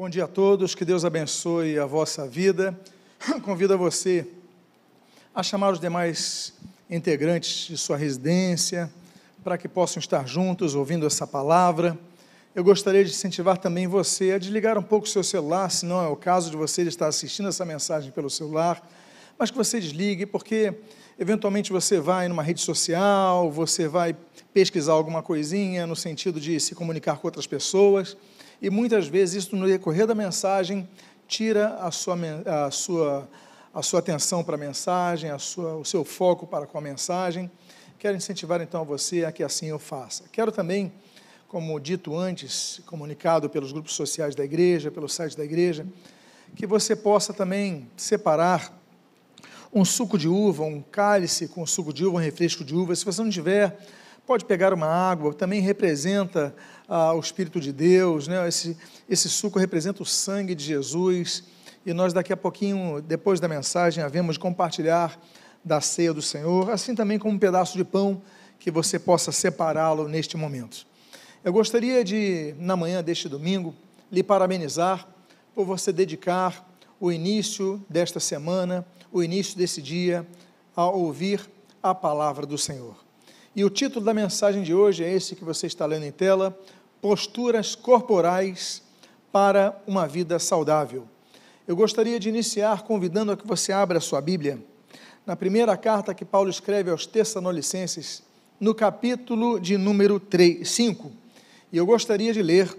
Bom dia a todos, que Deus abençoe a vossa vida. Convido a você a chamar os demais integrantes de sua residência para que possam estar juntos ouvindo essa palavra. Eu gostaria de incentivar também você a desligar um pouco o seu celular, se não é o caso de você estar assistindo essa mensagem pelo celular, mas que você desligue, porque eventualmente você vai numa rede social, você vai pesquisar alguma coisinha no sentido de se comunicar com outras pessoas, e muitas vezes isso no decorrer da mensagem tira a sua, a sua, a sua atenção para a mensagem, a sua, o seu foco para com a mensagem. Quero incentivar então a você a que assim eu faça. Quero também como dito antes, comunicado pelos grupos sociais da igreja, pelo site da igreja, que você possa também separar um suco de uva, um cálice com suco de uva, um refresco de uva. Se você não tiver, pode pegar uma água, também representa ah, o Espírito de Deus, né? esse, esse suco representa o sangue de Jesus, e nós daqui a pouquinho, depois da mensagem, havemos de compartilhar da ceia do Senhor, assim também como um pedaço de pão que você possa separá-lo neste momento. Eu gostaria de, na manhã deste domingo, lhe parabenizar por você dedicar o início desta semana, o início desse dia, a ouvir a palavra do Senhor. E o título da mensagem de hoje é esse que você está lendo em tela: Posturas Corporais para uma Vida Saudável. Eu gostaria de iniciar convidando a que você abra a sua Bíblia na primeira carta que Paulo escreve aos Tessalonicenses, no capítulo de número 3, 5 e eu gostaria de ler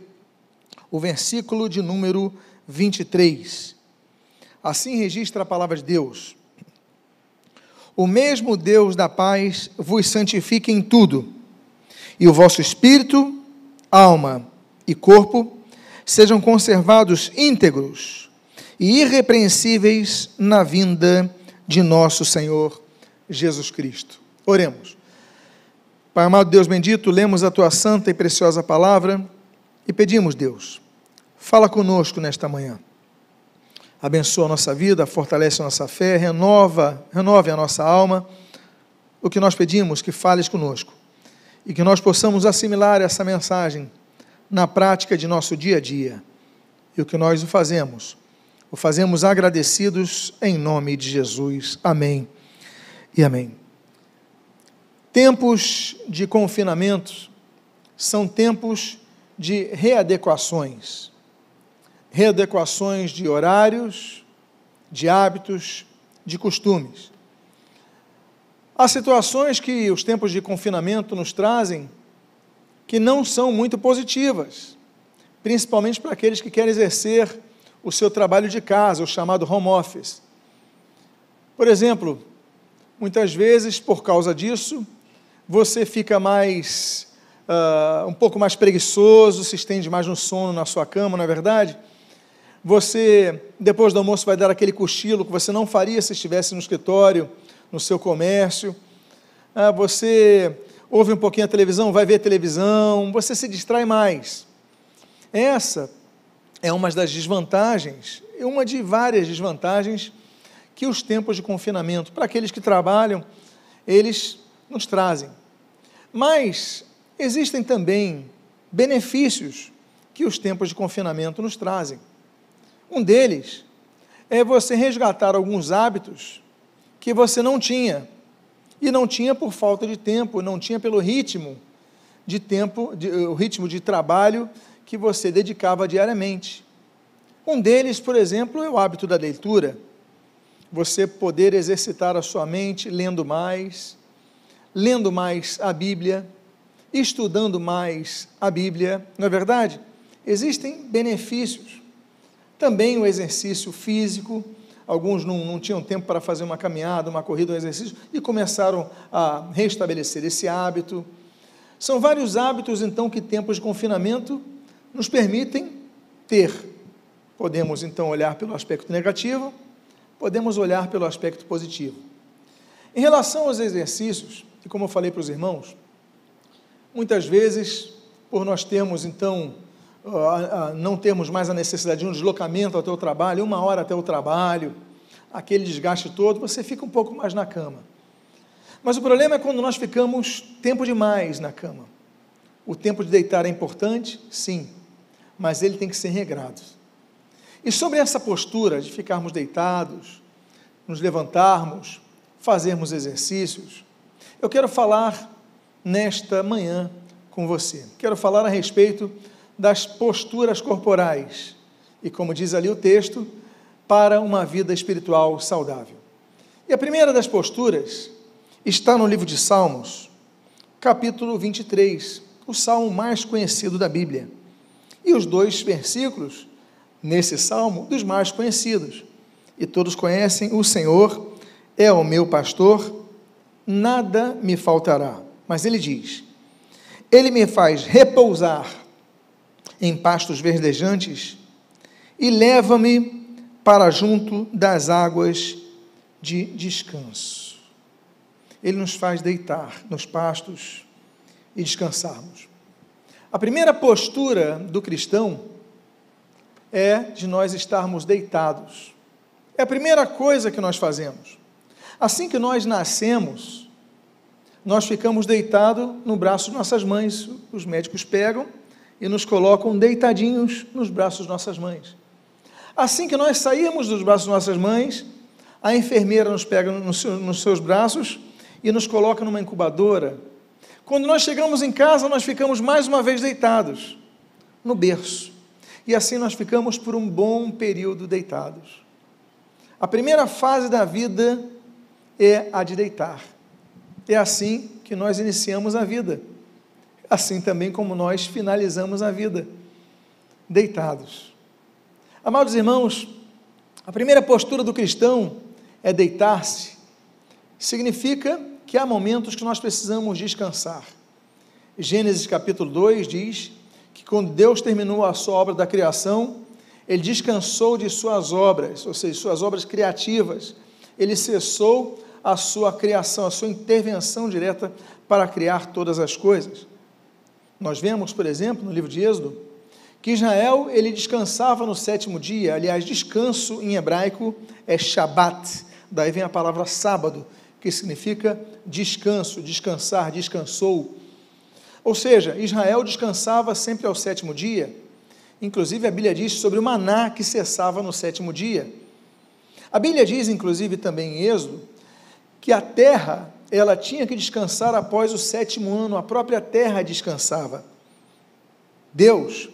o versículo de número 23. Assim registra a palavra de Deus. O mesmo Deus da paz vos santifique em tudo, e o vosso espírito, alma e corpo sejam conservados íntegros e irrepreensíveis na vinda de nosso Senhor Jesus Cristo. Oremos. Pai amado Deus bendito, lemos a tua santa e preciosa palavra e pedimos, Deus, fala conosco nesta manhã. Abençoa a nossa vida, fortalece a nossa fé, renova, renove a nossa alma. O que nós pedimos, que fales conosco e que nós possamos assimilar essa mensagem na prática de nosso dia a dia. E o que nós o fazemos, o fazemos agradecidos em nome de Jesus. Amém e amém. Tempos de confinamento são tempos de readequações. Readequações de horários, de hábitos, de costumes. Há situações que os tempos de confinamento nos trazem que não são muito positivas, principalmente para aqueles que querem exercer o seu trabalho de casa, o chamado home office. Por exemplo, muitas vezes, por causa disso, você fica mais, uh, um pouco mais preguiçoso, se estende mais no sono na sua cama, não é verdade? Você, depois do almoço, vai dar aquele cochilo que você não faria se estivesse no escritório, no seu comércio. Uh, você ouve um pouquinho a televisão, vai ver a televisão, você se distrai mais. Essa é uma das desvantagens, uma de várias desvantagens que os tempos de confinamento, para aqueles que trabalham, eles nos trazem. Mas existem também benefícios que os tempos de confinamento nos trazem. Um deles é você resgatar alguns hábitos que você não tinha. E não tinha por falta de tempo, não tinha pelo ritmo de tempo, de, o ritmo de trabalho que você dedicava diariamente. Um deles, por exemplo, é o hábito da leitura. Você poder exercitar a sua mente lendo mais, lendo mais a Bíblia, estudando mais a Bíblia, não é verdade? Existem benefícios. Também o exercício físico, alguns não, não tinham tempo para fazer uma caminhada, uma corrida, um exercício, e começaram a restabelecer esse hábito. São vários hábitos, então, que tempos de confinamento nos permitem ter. Podemos, então, olhar pelo aspecto negativo, podemos olhar pelo aspecto positivo. Em relação aos exercícios, e como eu falei para os irmãos, muitas vezes, por nós termos então, não termos mais a necessidade de um deslocamento até o trabalho, uma hora até o trabalho, aquele desgaste todo, você fica um pouco mais na cama. Mas o problema é quando nós ficamos tempo demais na cama. O tempo de deitar é importante? Sim, mas ele tem que ser regrado. E sobre essa postura de ficarmos deitados, nos levantarmos, fazermos exercícios, eu quero falar nesta manhã com você. Quero falar a respeito das posturas corporais e, como diz ali o texto, para uma vida espiritual saudável. E a primeira das posturas está no livro de Salmos, capítulo 23, o salmo mais conhecido da Bíblia. E os dois versículos nesse salmo dos mais conhecidos. E todos conhecem: O Senhor é o meu pastor, nada me faltará. Mas ele diz: Ele me faz repousar em pastos verdejantes e leva-me para junto das águas de descanso. Ele nos faz deitar nos pastos e descansarmos. A primeira postura do cristão é de nós estarmos deitados. É a primeira coisa que nós fazemos. Assim que nós nascemos, nós ficamos deitados no braço de nossas mães. Os médicos pegam e nos colocam deitadinhos nos braços de nossas mães. Assim que nós saímos dos braços de nossas mães, a enfermeira nos pega nos seus braços e nos coloca numa incubadora. Quando nós chegamos em casa, nós ficamos mais uma vez deitados no berço. E assim nós ficamos por um bom período deitados. A primeira fase da vida é a de deitar. É assim que nós iniciamos a vida. Assim também como nós finalizamos a vida, deitados. Amados irmãos, a primeira postura do cristão é deitar-se. Significa que há momentos que nós precisamos descansar. Gênesis capítulo 2 diz que quando Deus terminou a sua obra da criação, ele descansou de suas obras, ou seja, suas obras criativas. Ele cessou a sua criação, a sua intervenção direta para criar todas as coisas. Nós vemos, por exemplo, no livro de Êxodo, que Israel ele descansava no sétimo dia. Aliás, descanso em hebraico é Shabat. Daí vem a palavra sábado, que significa descanso, descansar, descansou. Ou seja, Israel descansava sempre ao sétimo dia. Inclusive, a Bíblia diz sobre o maná que cessava no sétimo dia. A Bíblia diz, inclusive, também em Êxodo, que a terra ela tinha que descansar após o sétimo ano, a própria terra descansava. Deus,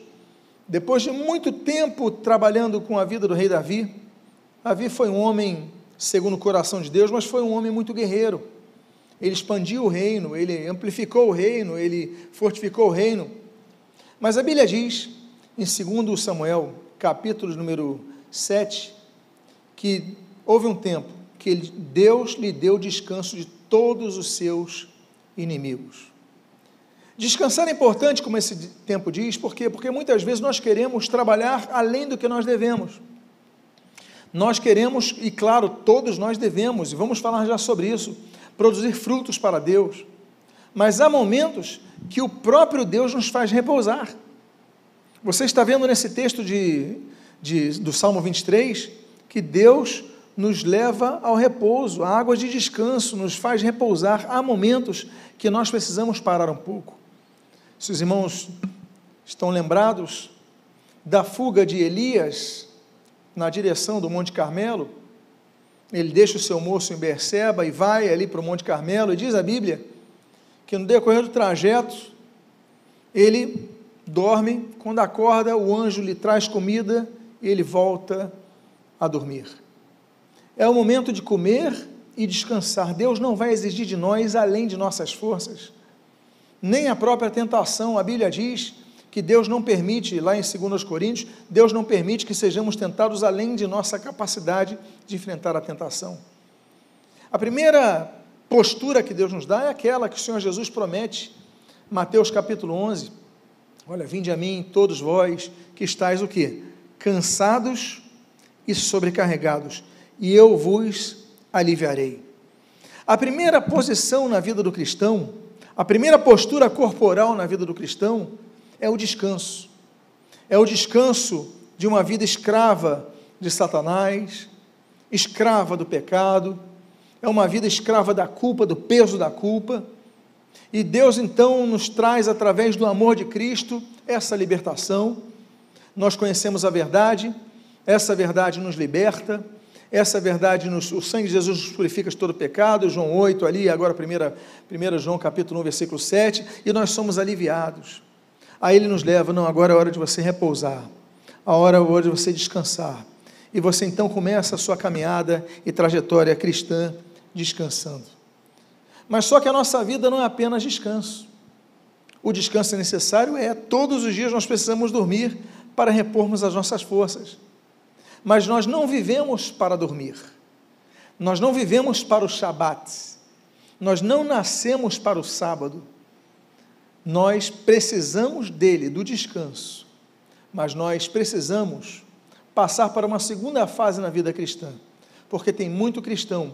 depois de muito tempo trabalhando com a vida do rei Davi, Davi foi um homem segundo o coração de Deus, mas foi um homem muito guerreiro ele expandiu o reino, ele amplificou o reino, ele fortificou o reino. Mas a Bíblia diz, em 2 Samuel, capítulo número 7, que houve um tempo que Deus lhe deu descanso de todos os seus inimigos. Descansar é importante, como esse tempo diz, por quê? Porque muitas vezes nós queremos trabalhar além do que nós devemos. Nós queremos, e claro, todos nós devemos, e vamos falar já sobre isso, produzir frutos para Deus, mas há momentos que o próprio Deus nos faz repousar. Você está vendo nesse texto de, de, do Salmo 23 que Deus nos leva ao repouso, a água de descanso, nos faz repousar. Há momentos que nós precisamos parar um pouco. Se os irmãos estão lembrados da fuga de Elias na direção do Monte Carmelo, ele deixa o seu moço em Berseba e vai ali para o Monte Carmelo, e diz a Bíblia que no decorrer do trajeto, ele dorme, quando acorda, o anjo lhe traz comida e ele volta a dormir. É o momento de comer e descansar. Deus não vai exigir de nós além de nossas forças, nem a própria tentação. A Bíblia diz que Deus não permite, lá em 2 Coríntios, Deus não permite que sejamos tentados além de nossa capacidade de enfrentar a tentação. A primeira postura que Deus nos dá é aquela que o Senhor Jesus promete, Mateus capítulo 11. Olha, vinde a mim todos vós que estáis o quê? Cansados e sobrecarregados, e eu vos aliviarei. A primeira posição na vida do cristão, a primeira postura corporal na vida do cristão é o descanso. É o descanso de uma vida escrava de Satanás, escrava do pecado, é uma vida escrava da culpa, do peso da culpa. E Deus então nos traz, através do amor de Cristo, essa libertação. Nós conhecemos a verdade essa verdade nos liberta, essa verdade, nos, o sangue de Jesus nos purifica de todo pecado, João 8 ali, agora 1, 1 João capítulo 1, versículo 7, e nós somos aliviados. Aí ele nos leva, não, agora é hora de você repousar, a hora é hora de você descansar. E você então começa a sua caminhada e trajetória cristã descansando. Mas só que a nossa vida não é apenas descanso. O descanso é necessário, é, todos os dias nós precisamos dormir para repormos as nossas forças. Mas nós não vivemos para dormir. Nós não vivemos para o Shabat. Nós não nascemos para o sábado. Nós precisamos dele, do descanso. Mas nós precisamos passar para uma segunda fase na vida cristã. Porque tem muito cristão,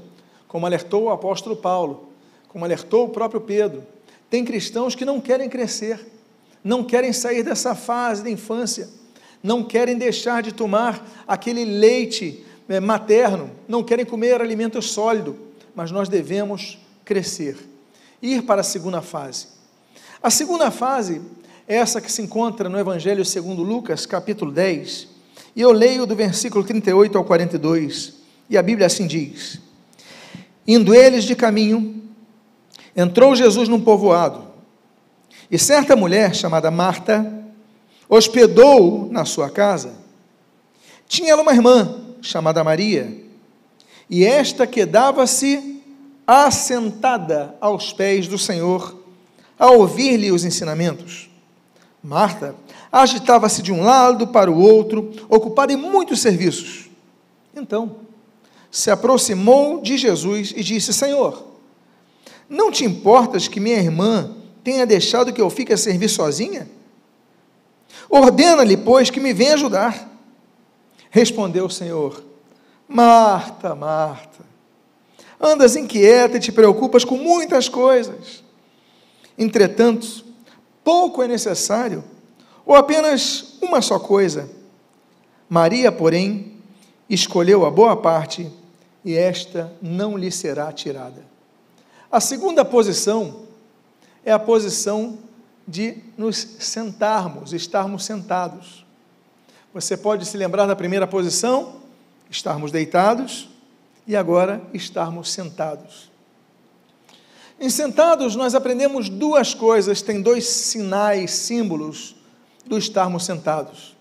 como alertou o apóstolo Paulo, como alertou o próprio Pedro, tem cristãos que não querem crescer, não querem sair dessa fase da infância não querem deixar de tomar aquele leite é, materno, não querem comer alimento sólido, mas nós devemos crescer, ir para a segunda fase. A segunda fase é essa que se encontra no Evangelho segundo Lucas, capítulo 10, e eu leio do versículo 38 ao 42, e a Bíblia assim diz: Indo eles de caminho, entrou Jesus num povoado, e certa mulher chamada Marta hospedou na sua casa. Tinha ela uma irmã chamada Maria, e esta quedava-se assentada aos pés do Senhor, a ouvir-lhe os ensinamentos. Marta agitava-se de um lado para o outro, ocupada em muitos serviços. Então, se aproximou de Jesus e disse: Senhor, não te importas que minha irmã tenha deixado que eu fique a servir sozinha? Ordena-lhe, pois, que me venha ajudar. Respondeu o Senhor: Marta, Marta, andas inquieta e te preocupas com muitas coisas. Entretanto, pouco é necessário, ou apenas uma só coisa. Maria, porém, escolheu a boa parte, e esta não lhe será tirada. A segunda posição é a posição de nos sentarmos, estarmos sentados. Você pode se lembrar da primeira posição, estarmos deitados, e agora estarmos sentados. Em sentados, nós aprendemos duas coisas, tem dois sinais, símbolos do estarmos sentados.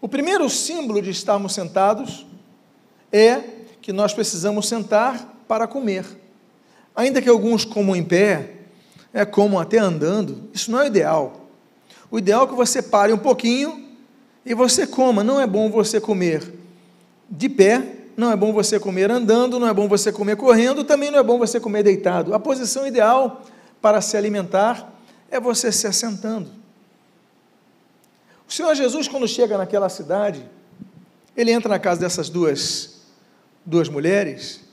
O primeiro símbolo de estarmos sentados é que nós precisamos sentar para comer. Ainda que alguns comam em pé, é como até andando, isso não é o ideal. O ideal é que você pare um pouquinho e você coma. Não é bom você comer de pé, não é bom você comer andando, não é bom você comer correndo, também não é bom você comer deitado. A posição ideal para se alimentar é você se assentando. O Senhor Jesus, quando chega naquela cidade, ele entra na casa dessas duas, duas mulheres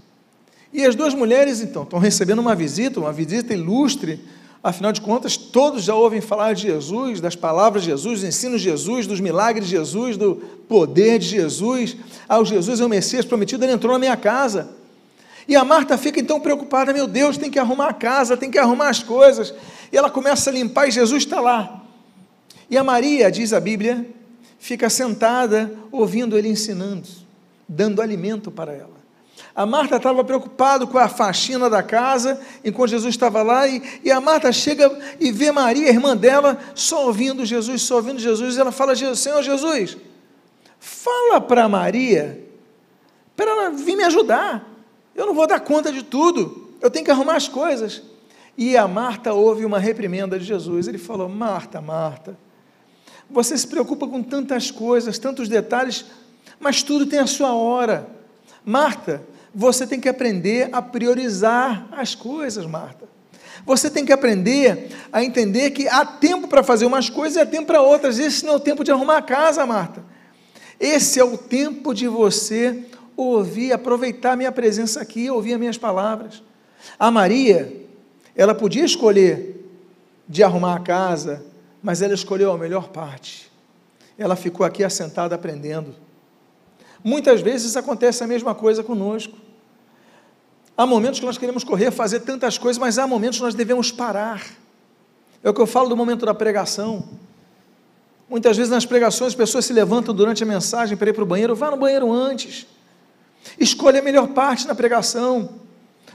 e as duas mulheres, então, estão recebendo uma visita, uma visita ilustre, afinal de contas, todos já ouvem falar de Jesus, das palavras de Jesus, dos ensinos de Jesus, dos milagres de Jesus, do poder de Jesus. Ah, Jesus é o Messias prometido, ele entrou na minha casa. E a Marta fica então preocupada: meu Deus, tem que arrumar a casa, tem que arrumar as coisas. E ela começa a limpar e Jesus está lá. E a Maria, diz a Bíblia, fica sentada ouvindo ele ensinando, dando alimento para ela. A Marta estava preocupada com a faxina da casa, enquanto Jesus estava lá, e, e, a Marta chega e vê Maria, irmã dela, só ouvindo Jesus, só ouvindo Jesus, e ela fala: Senhor Jesus, fala para Maria, para ela vir me ajudar, eu não vou dar conta de tudo, eu tenho que arrumar as coisas. E a Marta ouve uma reprimenda de Jesus, ele falou: Marta, Marta, você se preocupa com tantas coisas, tantos detalhes, mas tudo tem a sua hora. Marta, você tem que aprender a priorizar as coisas, Marta. Você tem que aprender a entender que há tempo para fazer umas coisas e há tempo para outras. Esse não é o tempo de arrumar a casa, Marta. Esse é o tempo de você ouvir, aproveitar a minha presença aqui, ouvir as minhas palavras. A Maria, ela podia escolher de arrumar a casa, mas ela escolheu a melhor parte. Ela ficou aqui assentada aprendendo. Muitas vezes acontece a mesma coisa conosco. Há momentos que nós queremos correr, fazer tantas coisas, mas há momentos que nós devemos parar. É o que eu falo do momento da pregação. Muitas vezes nas pregações as pessoas se levantam durante a mensagem para ir para o banheiro, vá no banheiro antes. Escolha a melhor parte na pregação.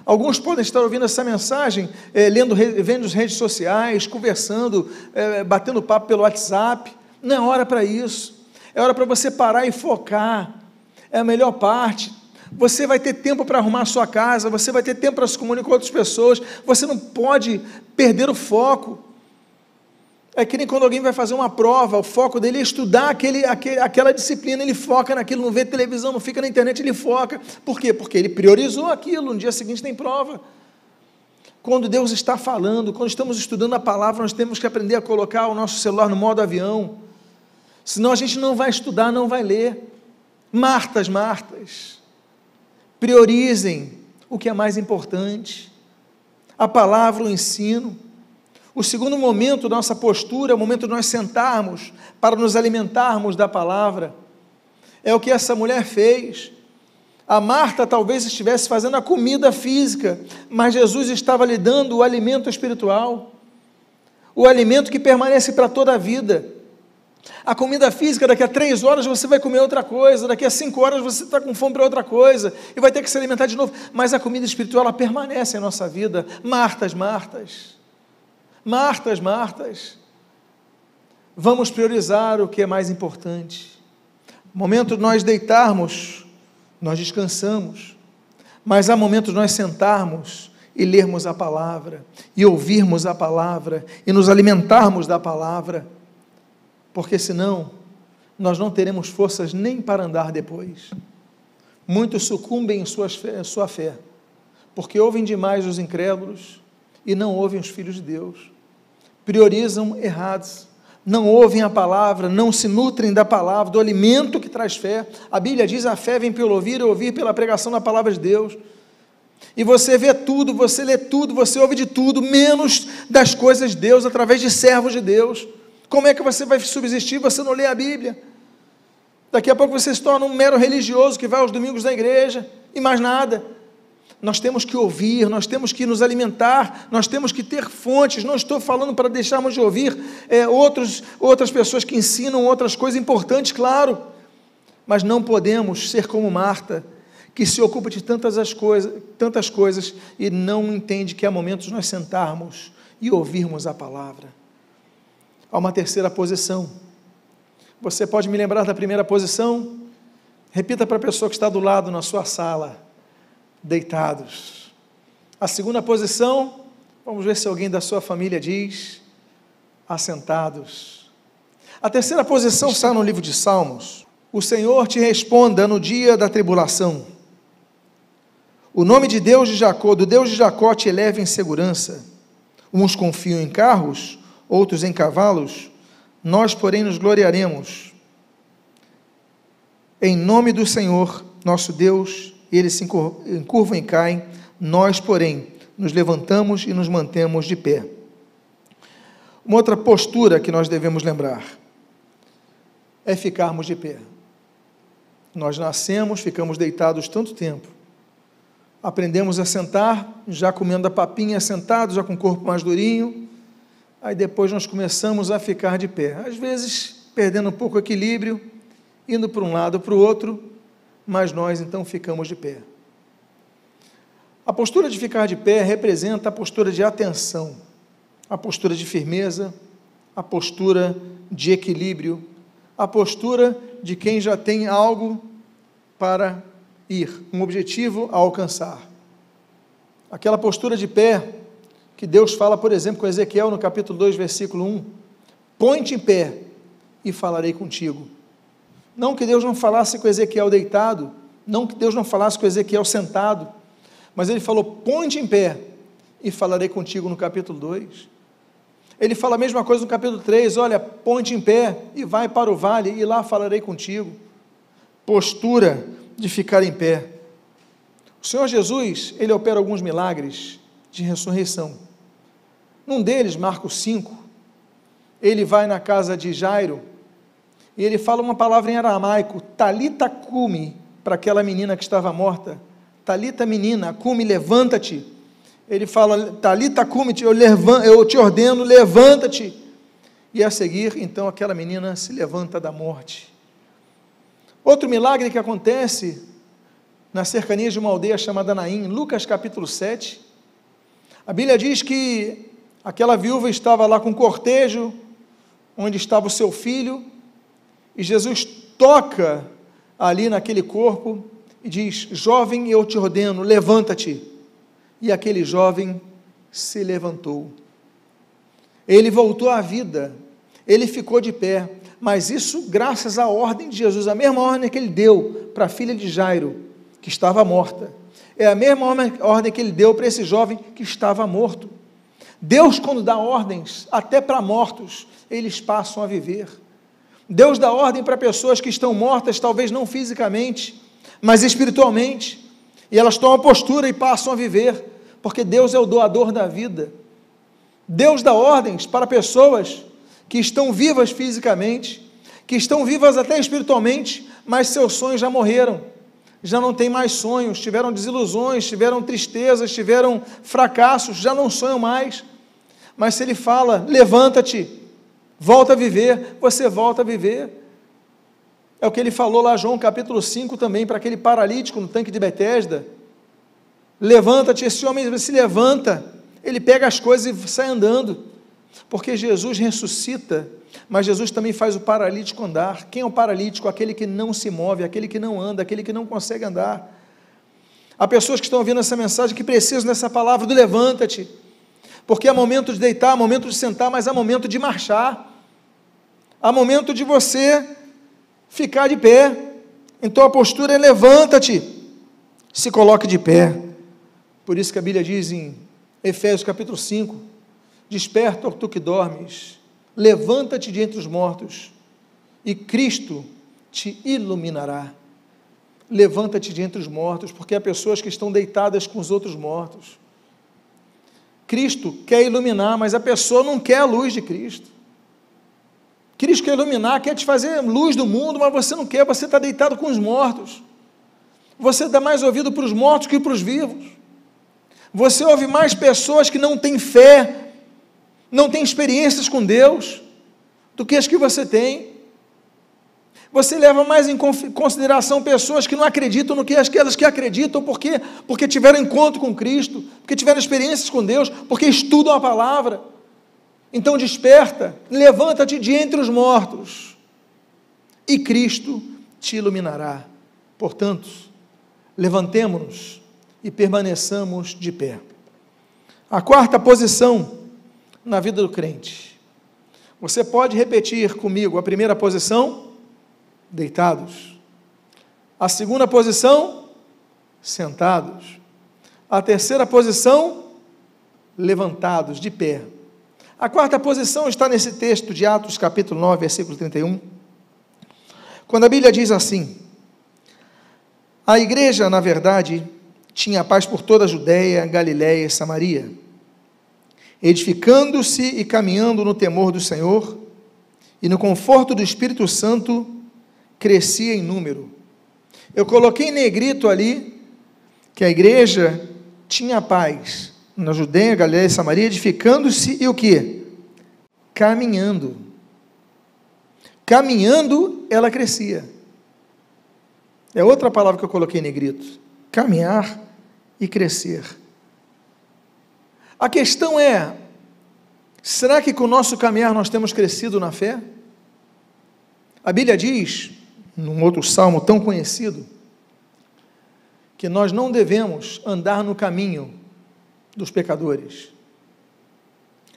Alguns podem estar ouvindo essa mensagem, é, lendo, vendo as redes sociais, conversando, é, batendo papo pelo WhatsApp. Não é hora para isso. É hora para você parar e focar. É a melhor parte. Você vai ter tempo para arrumar a sua casa, você vai ter tempo para se comunicar com outras pessoas. Você não pode perder o foco. É que nem quando alguém vai fazer uma prova, o foco dele é estudar aquele, aquele, aquela disciplina, ele foca naquilo, não vê televisão, não fica na internet, ele foca. Por quê? Porque ele priorizou aquilo, no dia seguinte tem prova. Quando Deus está falando, quando estamos estudando a palavra, nós temos que aprender a colocar o nosso celular no modo avião. Senão a gente não vai estudar, não vai ler. Martas, Martas, priorizem o que é mais importante. A palavra, o ensino. O segundo momento da nossa postura, o momento de nós sentarmos para nos alimentarmos da palavra. É o que essa mulher fez. A Marta talvez estivesse fazendo a comida física, mas Jesus estava lhe dando o alimento espiritual, o alimento que permanece para toda a vida. A comida física, daqui a três horas você vai comer outra coisa, daqui a cinco horas você está com fome para outra coisa, e vai ter que se alimentar de novo. Mas a comida espiritual, ela permanece em nossa vida. Martas, Martas. Martas, Martas, vamos priorizar o que é mais importante. Momento de nós deitarmos, nós descansamos, mas há momento de nós sentarmos e lermos a palavra, e ouvirmos a palavra, e nos alimentarmos da palavra, porque senão nós não teremos forças nem para andar depois. Muitos sucumbem em sua fé, sua fé porque ouvem demais os incrédulos e não ouvem os filhos de Deus priorizam errados, não ouvem a palavra, não se nutrem da palavra, do alimento que traz fé. A Bíblia diz: a fé vem pelo ouvir e ouvir pela pregação da palavra de Deus. E você vê tudo, você lê tudo, você ouve de tudo, menos das coisas de Deus, através de servos de Deus. Como é que você vai subsistir? Você não lê a Bíblia. Daqui a pouco você se torna um mero religioso que vai aos domingos na igreja e mais nada nós temos que ouvir, nós temos que nos alimentar, nós temos que ter fontes. Não estou falando para deixarmos de ouvir é, outros, outras pessoas que ensinam outras coisas importantes, claro, mas não podemos ser como Marta, que se ocupa de tantas, as coisas, tantas coisas e não entende que há momentos de nós sentarmos e ouvirmos a palavra. Há uma terceira posição. Você pode me lembrar da primeira posição? Repita para a pessoa que está do lado na sua sala deitados. A segunda posição, vamos ver se alguém da sua família diz, assentados. A terceira posição está no livro de Salmos. O Senhor te responda no dia da tribulação. O nome de Deus de Jacó, do Deus de Jacó te eleva em segurança. Uns confiam em carros, outros em cavalos, nós, porém, nos gloriaremos. Em nome do Senhor, nosso Deus, eles se encurvam e caem, nós, porém, nos levantamos e nos mantemos de pé. Uma outra postura que nós devemos lembrar é ficarmos de pé. Nós nascemos, ficamos deitados tanto tempo, aprendemos a sentar, já comendo a papinha sentados, já com o corpo mais durinho, aí depois nós começamos a ficar de pé, às vezes perdendo um pouco o equilíbrio, indo para um lado para o outro, mas nós então ficamos de pé. A postura de ficar de pé representa a postura de atenção, a postura de firmeza, a postura de equilíbrio, a postura de quem já tem algo para ir, um objetivo a alcançar. Aquela postura de pé que Deus fala, por exemplo, com Ezequiel no capítulo 2, versículo 1: Põe-te em pé e falarei contigo. Não que Deus não falasse com Ezequiel deitado, não que Deus não falasse com Ezequiel sentado, mas ele falou: ponte em pé e falarei contigo no capítulo 2. Ele fala a mesma coisa no capítulo 3: olha, ponte em pé e vai para o vale e lá falarei contigo. Postura de ficar em pé. O Senhor Jesus, ele opera alguns milagres de ressurreição. Num deles, Marcos 5, ele vai na casa de Jairo e ele fala uma palavra em aramaico, talita cumi, para aquela menina que estava morta. Talita menina, cumi, levanta-te. Ele fala, talita cumi, eu, eu te ordeno, levanta-te. E a seguir, então, aquela menina se levanta da morte. Outro milagre que acontece na cercania de uma aldeia chamada Naim, Lucas capítulo 7. A Bíblia diz que aquela viúva estava lá com um cortejo, onde estava o seu filho, e Jesus toca ali naquele corpo e diz: Jovem, eu te ordeno, levanta-te. E aquele jovem se levantou. Ele voltou à vida, ele ficou de pé, mas isso graças à ordem de Jesus, a mesma ordem que ele deu para a filha de Jairo, que estava morta. É a mesma ordem que ele deu para esse jovem que estava morto. Deus, quando dá ordens, até para mortos, eles passam a viver. Deus dá ordem para pessoas que estão mortas, talvez não fisicamente, mas espiritualmente, e elas tomam postura e passam a viver, porque Deus é o doador da vida. Deus dá ordens para pessoas que estão vivas fisicamente, que estão vivas até espiritualmente, mas seus sonhos já morreram, já não têm mais sonhos, tiveram desilusões, tiveram tristezas, tiveram fracassos, já não sonham mais. Mas se Ele fala, levanta-te, volta a viver, você volta a viver. É o que ele falou lá, João capítulo 5 também, para aquele paralítico no tanque de Betesda. Levanta-te, esse homem se levanta, ele pega as coisas e sai andando, porque Jesus ressuscita, mas Jesus também faz o paralítico andar. Quem é o paralítico? Aquele que não se move, aquele que não anda, aquele que não consegue andar. Há pessoas que estão ouvindo essa mensagem que precisam dessa palavra do levanta-te, porque há momento de deitar, há momento de sentar, mas há momento de marchar, há momento de você ficar de pé. Então a postura é levanta-te, se coloque de pé. Por isso que a Bíblia diz em Efésios capítulo 5: Desperta, tu que dormes, levanta-te de entre os mortos, e Cristo te iluminará. Levanta-te de entre os mortos, porque há pessoas que estão deitadas com os outros mortos. Cristo quer iluminar, mas a pessoa não quer a luz de Cristo. Cristo quer iluminar, quer te fazer luz do mundo, mas você não quer, você está deitado com os mortos. Você dá mais ouvido para os mortos que para os vivos. Você ouve mais pessoas que não têm fé, não têm experiências com Deus, do que as que você tem. Você leva mais em consideração pessoas que não acreditam no que aquelas que acreditam, porque porque tiveram encontro com Cristo, porque tiveram experiências com Deus, porque estudam a palavra. Então desperta, levanta-te de entre os mortos, e Cristo te iluminará. Portanto, levantemo-nos e permaneçamos de pé. A quarta posição na vida do crente. Você pode repetir comigo a primeira posição, deitados. A segunda posição, sentados. A terceira posição, levantados, de pé. A quarta posição está nesse texto de Atos, capítulo 9, versículo 31. Quando a Bíblia diz assim: A igreja, na verdade, tinha paz por toda a Judéia, Galiléia e Samaria, edificando-se e caminhando no temor do Senhor, e no conforto do Espírito Santo, crescia em número. Eu coloquei em negrito ali que a igreja tinha paz na Judéia, Galiléia e Samaria, edificando-se e o que? Caminhando. Caminhando, ela crescia. É outra palavra que eu coloquei em negrito. Caminhar e crescer. A questão é: será que com o nosso caminhar nós temos crescido na fé? A Bíblia diz, num outro salmo tão conhecido, que nós não devemos andar no caminho dos pecadores.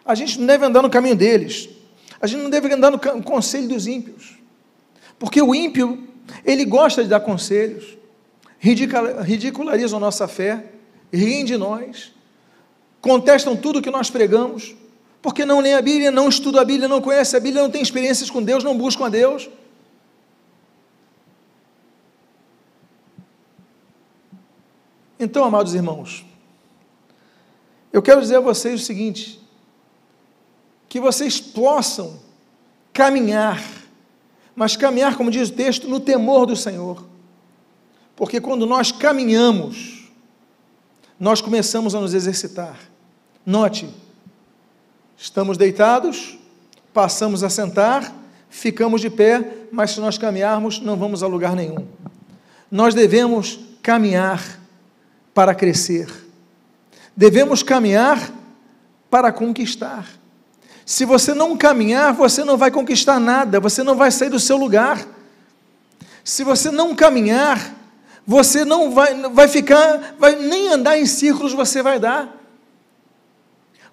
A gente não deve andar no caminho deles. A gente não deve andar no conselho dos ímpios. Porque o ímpio, ele gosta de dar conselhos ridicularizam nossa fé, riem de nós, contestam tudo que nós pregamos, porque não lê a Bíblia, não estuda a Bíblia, não conhece a Bíblia, não tem experiências com Deus, não buscam a Deus. Então, amados irmãos, eu quero dizer a vocês o seguinte: que vocês possam caminhar, mas caminhar, como diz o texto, no temor do Senhor. Porque quando nós caminhamos, nós começamos a nos exercitar. Note, estamos deitados, passamos a sentar, ficamos de pé, mas se nós caminharmos, não vamos a lugar nenhum. Nós devemos caminhar para crescer. Devemos caminhar para conquistar. Se você não caminhar, você não vai conquistar nada, você não vai sair do seu lugar. Se você não caminhar, você não vai, vai ficar, vai nem andar em círculos você vai dar.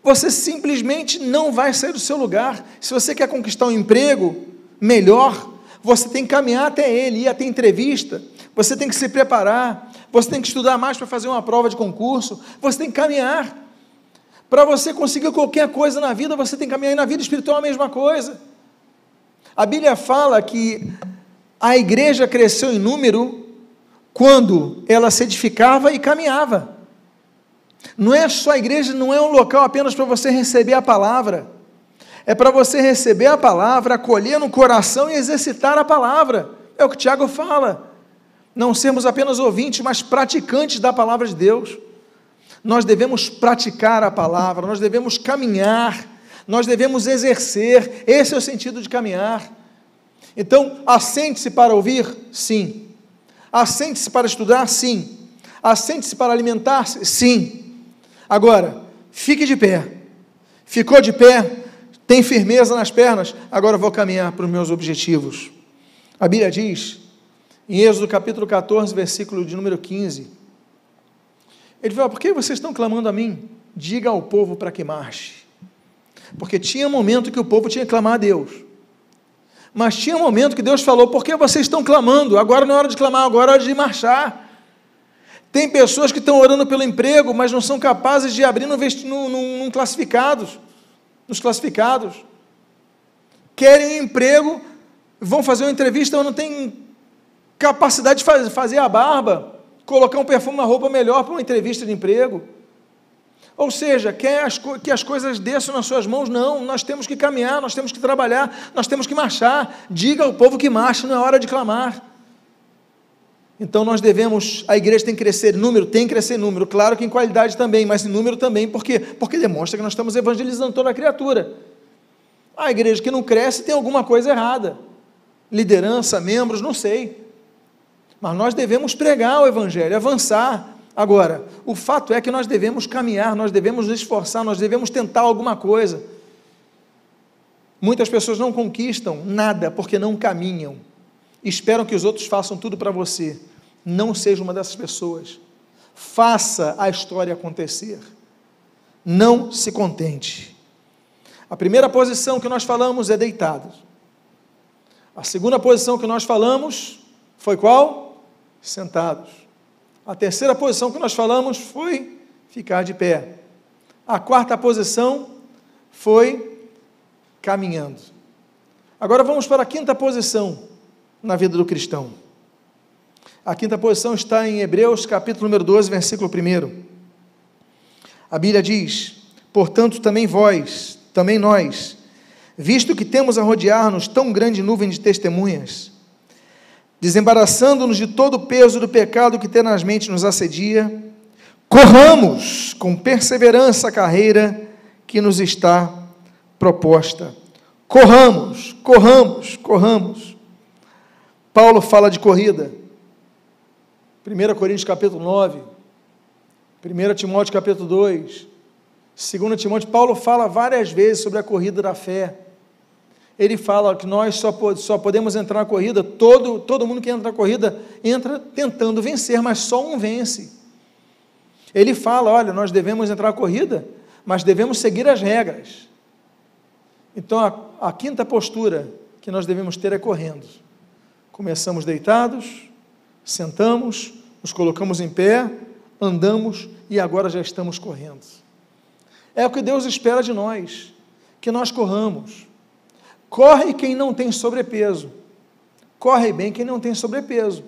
Você simplesmente não vai sair do seu lugar. Se você quer conquistar um emprego melhor, você tem que caminhar até ele, ir até entrevista, você tem que se preparar, você tem que estudar mais para fazer uma prova de concurso, você tem que caminhar. Para você conseguir qualquer coisa na vida, você tem que caminhar. E na vida espiritual a mesma coisa. A Bíblia fala que a igreja cresceu em número quando ela se edificava e caminhava. Não é só a igreja, não é um local apenas para você receber a palavra. É para você receber a palavra, acolher no coração e exercitar a palavra. É o que Tiago fala. Não sermos apenas ouvintes, mas praticantes da palavra de Deus. Nós devemos praticar a palavra, nós devemos caminhar, nós devemos exercer. Esse é o sentido de caminhar. Então, assente-se para ouvir? Sim. Assente-se para estudar? Sim. Assente-se para alimentar-se? Sim. Agora, fique de pé. Ficou de pé? Tem firmeza nas pernas? Agora vou caminhar para os meus objetivos. A Bíblia diz, em Êxodo capítulo 14, versículo de número 15, ele fala: Por que vocês estão clamando a mim? Diga ao povo para que marche. Porque tinha momento que o povo tinha que clamar a Deus. Mas tinha um momento que Deus falou: Por que vocês estão clamando? Agora não é hora de clamar, agora é hora de marchar. Tem pessoas que estão orando pelo emprego, mas não são capazes de abrir no, no, no classificados, nos classificados. Querem um emprego, vão fazer uma entrevista, mas não têm capacidade de fazer a barba, colocar um perfume, uma roupa melhor para uma entrevista de emprego. Ou seja, quer as, que as coisas desçam nas suas mãos? Não, nós temos que caminhar, nós temos que trabalhar, nós temos que marchar. Diga ao povo que marcha, não é hora de clamar. Então nós devemos, a igreja tem que crescer em número, tem que crescer em número, claro que em qualidade também, mas em número também, por quê? Porque demonstra que nós estamos evangelizando toda a criatura. A igreja que não cresce tem alguma coisa errada. Liderança, membros, não sei. Mas nós devemos pregar o evangelho, avançar. Agora, o fato é que nós devemos caminhar, nós devemos nos esforçar, nós devemos tentar alguma coisa. Muitas pessoas não conquistam nada porque não caminham. Esperam que os outros façam tudo para você. Não seja uma dessas pessoas. Faça a história acontecer. Não se contente. A primeira posição que nós falamos é deitado. A segunda posição que nós falamos foi qual? Sentados. A terceira posição que nós falamos foi ficar de pé. A quarta posição foi caminhando. Agora vamos para a quinta posição na vida do cristão. A quinta posição está em Hebreus, capítulo número 12, versículo 1. A Bíblia diz: Portanto, também vós, também nós, visto que temos a rodear-nos tão grande nuvem de testemunhas, desembaraçando-nos de todo o peso do pecado que tenazmente nos assedia, corramos com perseverança a carreira que nos está proposta. Corramos, corramos, corramos. Paulo fala de corrida. 1 Coríntios capítulo 9, 1 Timóteo capítulo 2, 2 Timóteo, Paulo fala várias vezes sobre a corrida da fé. Ele fala que nós só, só podemos entrar na corrida, todo, todo mundo que entra na corrida entra tentando vencer, mas só um vence. Ele fala: olha, nós devemos entrar na corrida, mas devemos seguir as regras. Então a, a quinta postura que nós devemos ter é correndo. Começamos deitados, sentamos, nos colocamos em pé, andamos e agora já estamos correndo. É o que Deus espera de nós, que nós corramos. Corre quem não tem sobrepeso. Corre bem quem não tem sobrepeso.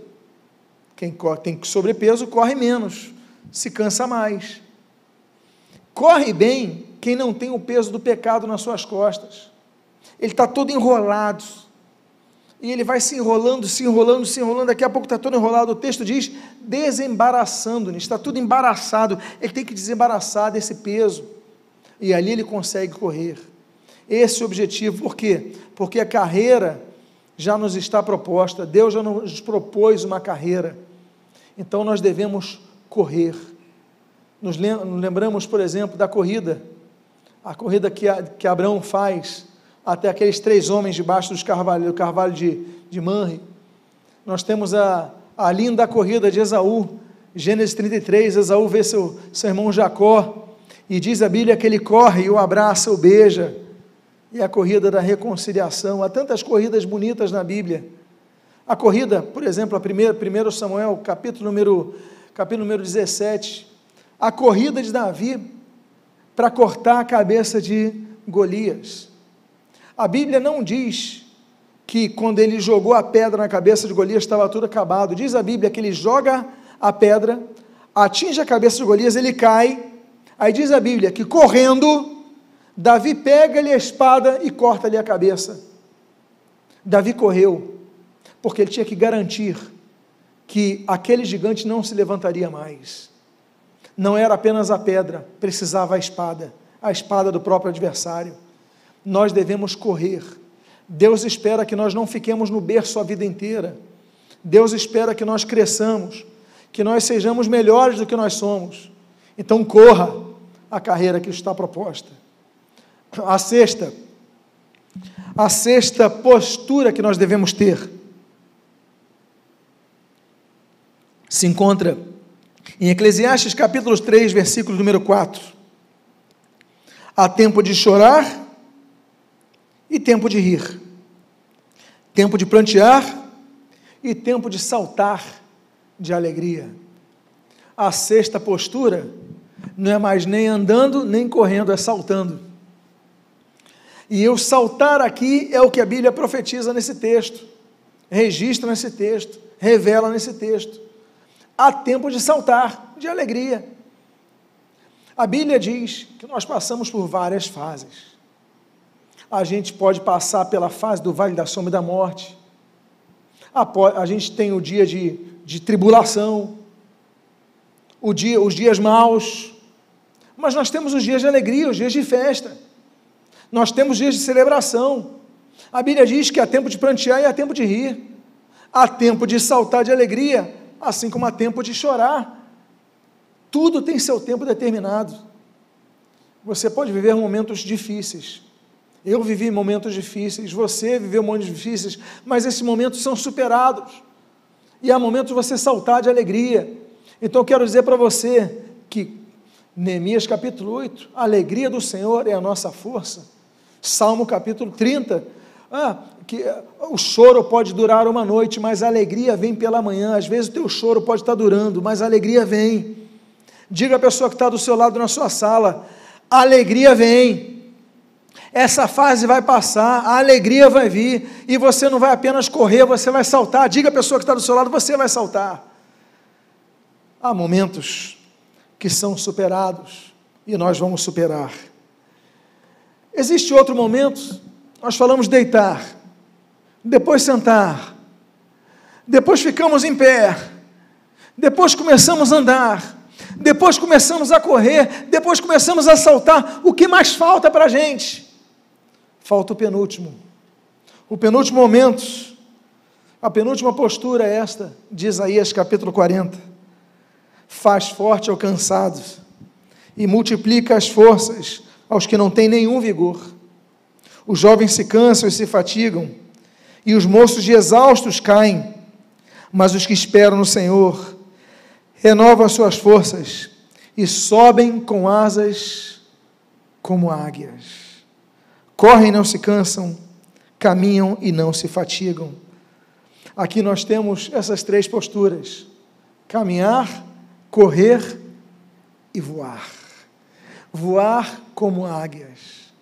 Quem tem sobrepeso corre menos, se cansa mais. Corre bem quem não tem o peso do pecado nas suas costas. Ele está todo enrolado, e ele vai se enrolando, se enrolando, se enrolando, daqui a pouco está todo enrolado. O texto diz desembaraçando, está tudo embaraçado. Ele tem que desembaraçar desse peso. E ali ele consegue correr. Esse objetivo. Por quê? Porque a carreira já nos está proposta, Deus já nos propôs uma carreira. Então nós devemos correr. Nos lembramos, por exemplo, da corrida, a corrida que, que Abraão faz até aqueles três homens debaixo dos carvalho, do carvalho de, de Manre. Nós temos a, a linda corrida de Esaú, Gênesis 33, Esaú vê seu, seu irmão Jacó, e diz a Bíblia que ele corre o abraça, o beija, e a corrida da reconciliação. Há tantas corridas bonitas na Bíblia. A corrida, por exemplo, a primeira, 1 Samuel, capítulo número, capítulo número 17, a corrida de Davi para cortar a cabeça de Golias. A Bíblia não diz que quando ele jogou a pedra na cabeça de Golias estava tudo acabado. Diz a Bíblia que ele joga a pedra, atinge a cabeça de Golias, ele cai. Aí diz a Bíblia que correndo, Davi pega-lhe a espada e corta-lhe a cabeça. Davi correu, porque ele tinha que garantir que aquele gigante não se levantaria mais. Não era apenas a pedra, precisava a espada, a espada do próprio adversário. Nós devemos correr. Deus espera que nós não fiquemos no berço a vida inteira. Deus espera que nós cresçamos, que nós sejamos melhores do que nós somos. Então corra a carreira que está proposta. A sexta, a sexta postura que nós devemos ter se encontra em Eclesiastes capítulo 3, versículo número 4. Há tempo de chorar e tempo de rir, tempo de plantear e tempo de saltar de alegria. A sexta postura não é mais nem andando nem correndo, é saltando. E eu saltar aqui é o que a Bíblia profetiza nesse texto, registra nesse texto, revela nesse texto. Há tempo de saltar, de alegria. A Bíblia diz que nós passamos por várias fases. A gente pode passar pela fase do vale da sombra e da morte. A, gente tem o dia de, de tribulação, dia, os dias maus, mas nós temos os dias de alegria, os dias de festa. Nós temos dias de celebração. A Bíblia diz que há tempo de prantear e há tempo de rir. Há tempo de saltar de alegria, assim como há tempo de chorar. Tudo tem seu tempo determinado. Você pode viver momentos difíceis. Eu vivi momentos difíceis, você viveu momentos difíceis, mas esses momentos são superados. E há momentos você saltar de alegria. Então eu quero dizer para você que Neemias capítulo 8, a alegria do Senhor é a nossa força. Salmo capítulo 30. Ah, que o choro pode durar uma noite, mas a alegria vem pela manhã. Às vezes o teu choro pode estar durando, mas a alegria vem. Diga à pessoa que está do seu lado na sua sala: a alegria vem. Essa fase vai passar, a alegria vai vir, e você não vai apenas correr, você vai saltar. Diga à pessoa que está do seu lado: você vai saltar. Há momentos que são superados e nós vamos superar. Existe outro momento, nós falamos deitar, depois sentar, depois ficamos em pé, depois começamos a andar, depois começamos a correr, depois começamos a saltar. O que mais falta para a gente? Falta o penúltimo. O penúltimo momento, a penúltima postura é esta, de Isaías capítulo 40. Faz forte ao cansado e multiplica as forças aos que não têm nenhum vigor. Os jovens se cansam e se fatigam, e os moços de exaustos caem, mas os que esperam no Senhor renovam as suas forças e sobem com asas como águias. Correm e não se cansam, caminham e não se fatigam. Aqui nós temos essas três posturas: caminhar, correr e voar voar como águias.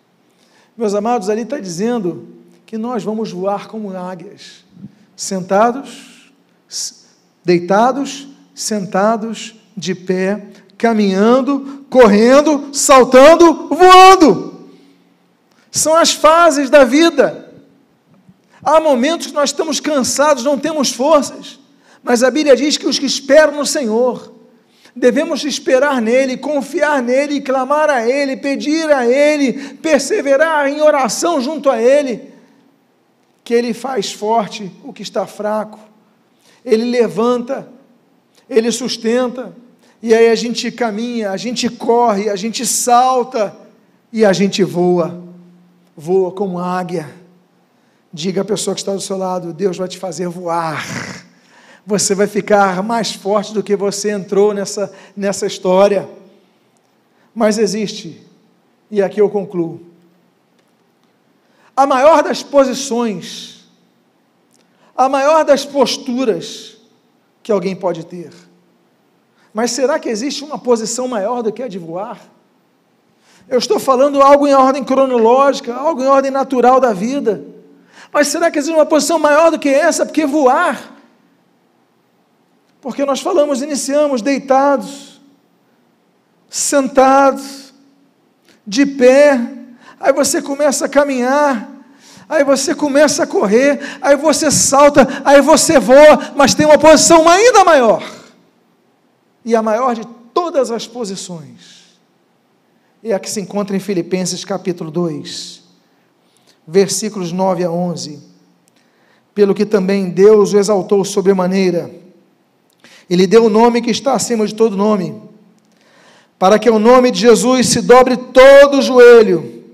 Meus amados, ali está dizendo que nós vamos voar como águias, sentados, deitados, sentados, de pé, caminhando, correndo, saltando, voando. São as fases da vida. Há momentos que nós estamos cansados, não temos forças, mas a Bíblia diz que os que esperam no Senhor, Devemos esperar nele, confiar nele, clamar a ele, pedir a ele, perseverar em oração junto a ele, que ele faz forte o que está fraco, ele levanta, ele sustenta, e aí a gente caminha, a gente corre, a gente salta e a gente voa, voa como águia. Diga à pessoa que está do seu lado: Deus vai te fazer voar você vai ficar mais forte do que você entrou nessa, nessa história. Mas existe, e aqui eu concluo, a maior das posições, a maior das posturas que alguém pode ter. Mas será que existe uma posição maior do que a de voar? Eu estou falando algo em ordem cronológica, algo em ordem natural da vida. Mas será que existe uma posição maior do que essa? Porque voar porque nós falamos, iniciamos deitados, sentados, de pé, aí você começa a caminhar, aí você começa a correr, aí você salta, aí você voa, mas tem uma posição ainda maior. E a maior de todas as posições é a que se encontra em Filipenses capítulo 2, versículos 9 a 11. Pelo que também Deus o exaltou sobremaneira ele deu o nome que está acima de todo nome, para que o nome de Jesus se dobre todo o joelho,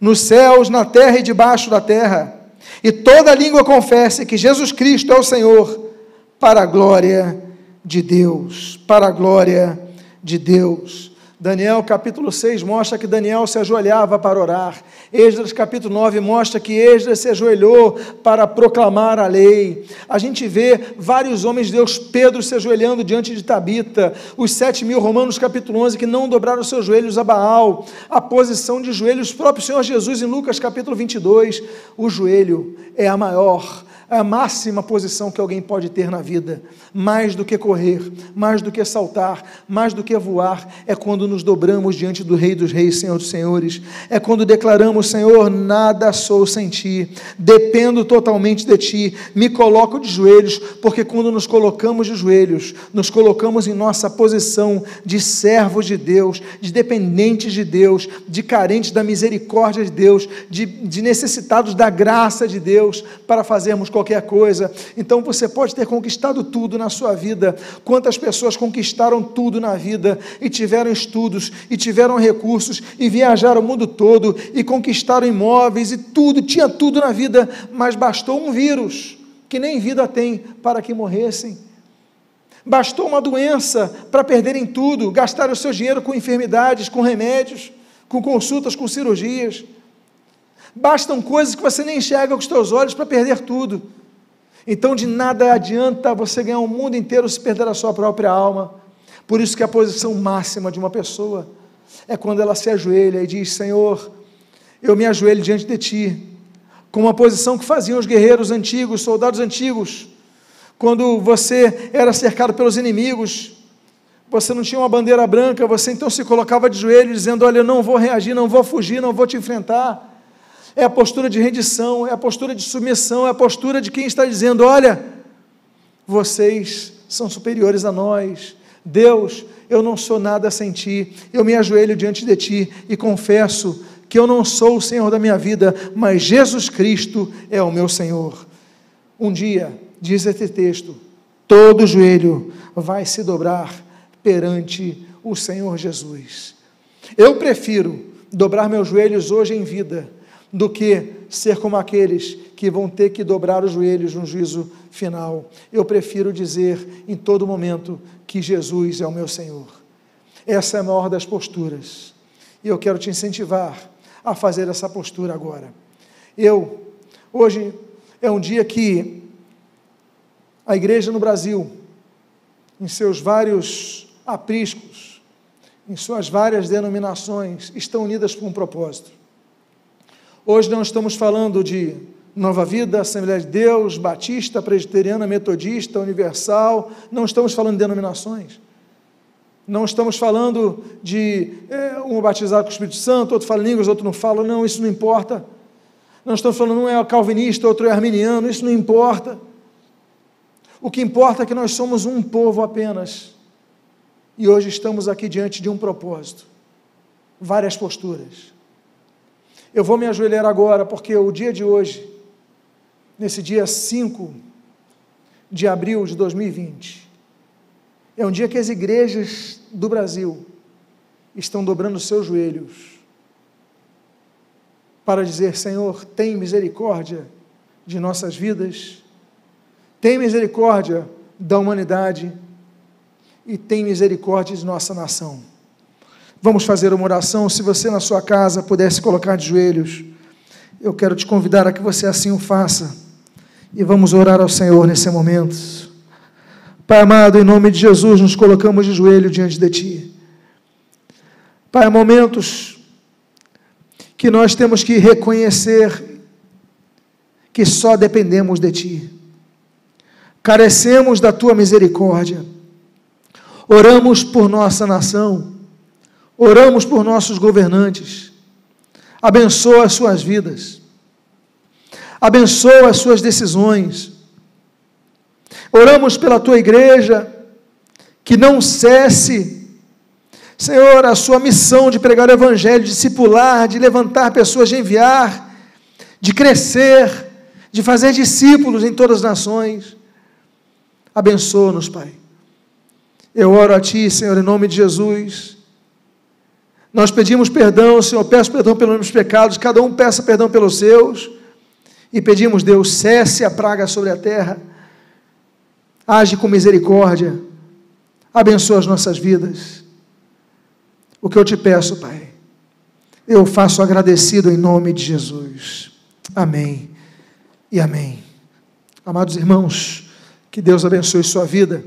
nos céus, na terra e debaixo da terra, e toda língua confesse que Jesus Cristo é o Senhor, para a glória de Deus, para a glória de Deus. Daniel capítulo 6 mostra que Daniel se ajoelhava para orar. Esdras capítulo 9 mostra que Esdras se ajoelhou para proclamar a lei. A gente vê vários homens de Deus, Pedro se ajoelhando diante de Tabita, os sete mil romanos capítulo 11 que não dobraram seus joelhos a Baal, a posição de joelhos, próprio Senhor Jesus em Lucas capítulo 22, o joelho é a maior a máxima posição que alguém pode ter na vida. Mais do que correr, mais do que saltar, mais do que voar, é quando nos dobramos diante do Rei dos Reis, Senhor dos Senhores. É quando declaramos: Senhor, nada sou sem ti, dependo totalmente de ti, me coloco de joelhos, porque quando nos colocamos de joelhos, nos colocamos em nossa posição de servos de Deus, de dependentes de Deus, de carentes da misericórdia de Deus, de, de necessitados da graça de Deus, para fazermos qualquer qualquer coisa. Então você pode ter conquistado tudo na sua vida. Quantas pessoas conquistaram tudo na vida e tiveram estudos e tiveram recursos e viajaram o mundo todo e conquistaram imóveis e tudo, tinha tudo na vida, mas bastou um vírus que nem vida tem para que morressem. Bastou uma doença para perderem tudo, gastar o seu dinheiro com enfermidades, com remédios, com consultas, com cirurgias. Bastam coisas que você nem enxerga com os teus olhos para perder tudo. Então de nada adianta você ganhar o mundo inteiro se perder a sua própria alma. Por isso que a posição máxima de uma pessoa é quando ela se ajoelha e diz: Senhor, eu me ajoelho diante de ti, com uma posição que faziam os guerreiros antigos, os soldados antigos, quando você era cercado pelos inimigos, você não tinha uma bandeira branca, você então se colocava de joelho dizendo: Olha, eu não vou reagir, não vou fugir, não vou te enfrentar é a postura de rendição, é a postura de submissão, é a postura de quem está dizendo: olha, vocês são superiores a nós. Deus, eu não sou nada sem ti. Eu me ajoelho diante de ti e confesso que eu não sou o Senhor da minha vida, mas Jesus Cristo é o meu Senhor. Um dia, diz esse texto, todo joelho vai se dobrar perante o Senhor Jesus. Eu prefiro dobrar meus joelhos hoje em vida do que ser como aqueles que vão ter que dobrar os joelhos no juízo final. Eu prefiro dizer em todo momento que Jesus é o meu Senhor. Essa é a maior das posturas. E eu quero te incentivar a fazer essa postura agora. Eu, hoje é um dia que a igreja no Brasil, em seus vários apriscos, em suas várias denominações, estão unidas por um propósito. Hoje não estamos falando de Nova Vida, Assembleia de Deus, Batista, Presbiteriana, Metodista, Universal, não estamos falando de denominações. Não estamos falando de é, um batizado com o Espírito Santo, outro fala línguas, outro não fala, não, isso não importa. Não estamos falando, um é calvinista, outro é arminiano, isso não importa. O que importa é que nós somos um povo apenas. E hoje estamos aqui diante de um propósito, várias posturas. Eu vou me ajoelhar agora, porque o dia de hoje, nesse dia 5 de abril de 2020, é um dia que as igrejas do Brasil estão dobrando seus joelhos para dizer: Senhor, tem misericórdia de nossas vidas, tem misericórdia da humanidade e tem misericórdia de nossa nação. Vamos fazer uma oração. Se você na sua casa pudesse colocar de joelhos, eu quero te convidar a que você assim o faça. E vamos orar ao Senhor nesse momento. Pai amado, em nome de Jesus, nos colocamos de joelho diante de Ti. Pai, há momentos que nós temos que reconhecer que só dependemos de Ti. Carecemos da Tua misericórdia. Oramos por nossa nação, oramos por nossos governantes. Abençoa as suas vidas, abençoa as suas decisões. Oramos pela tua igreja, que não cesse, Senhor, a sua missão de pregar o Evangelho, de discipular, de levantar pessoas, de enviar, de crescer, de fazer discípulos em todas as nações. Abençoa-nos, Pai. Eu oro a Ti, Senhor, em nome de Jesus. Nós pedimos perdão, Senhor, peço perdão pelos meus pecados, cada um peça perdão pelos seus. E pedimos, Deus, cesse a praga sobre a terra, age com misericórdia, abençoa as nossas vidas. O que eu te peço, Pai, eu faço agradecido em nome de Jesus. Amém e amém. Amados irmãos, que Deus abençoe sua vida.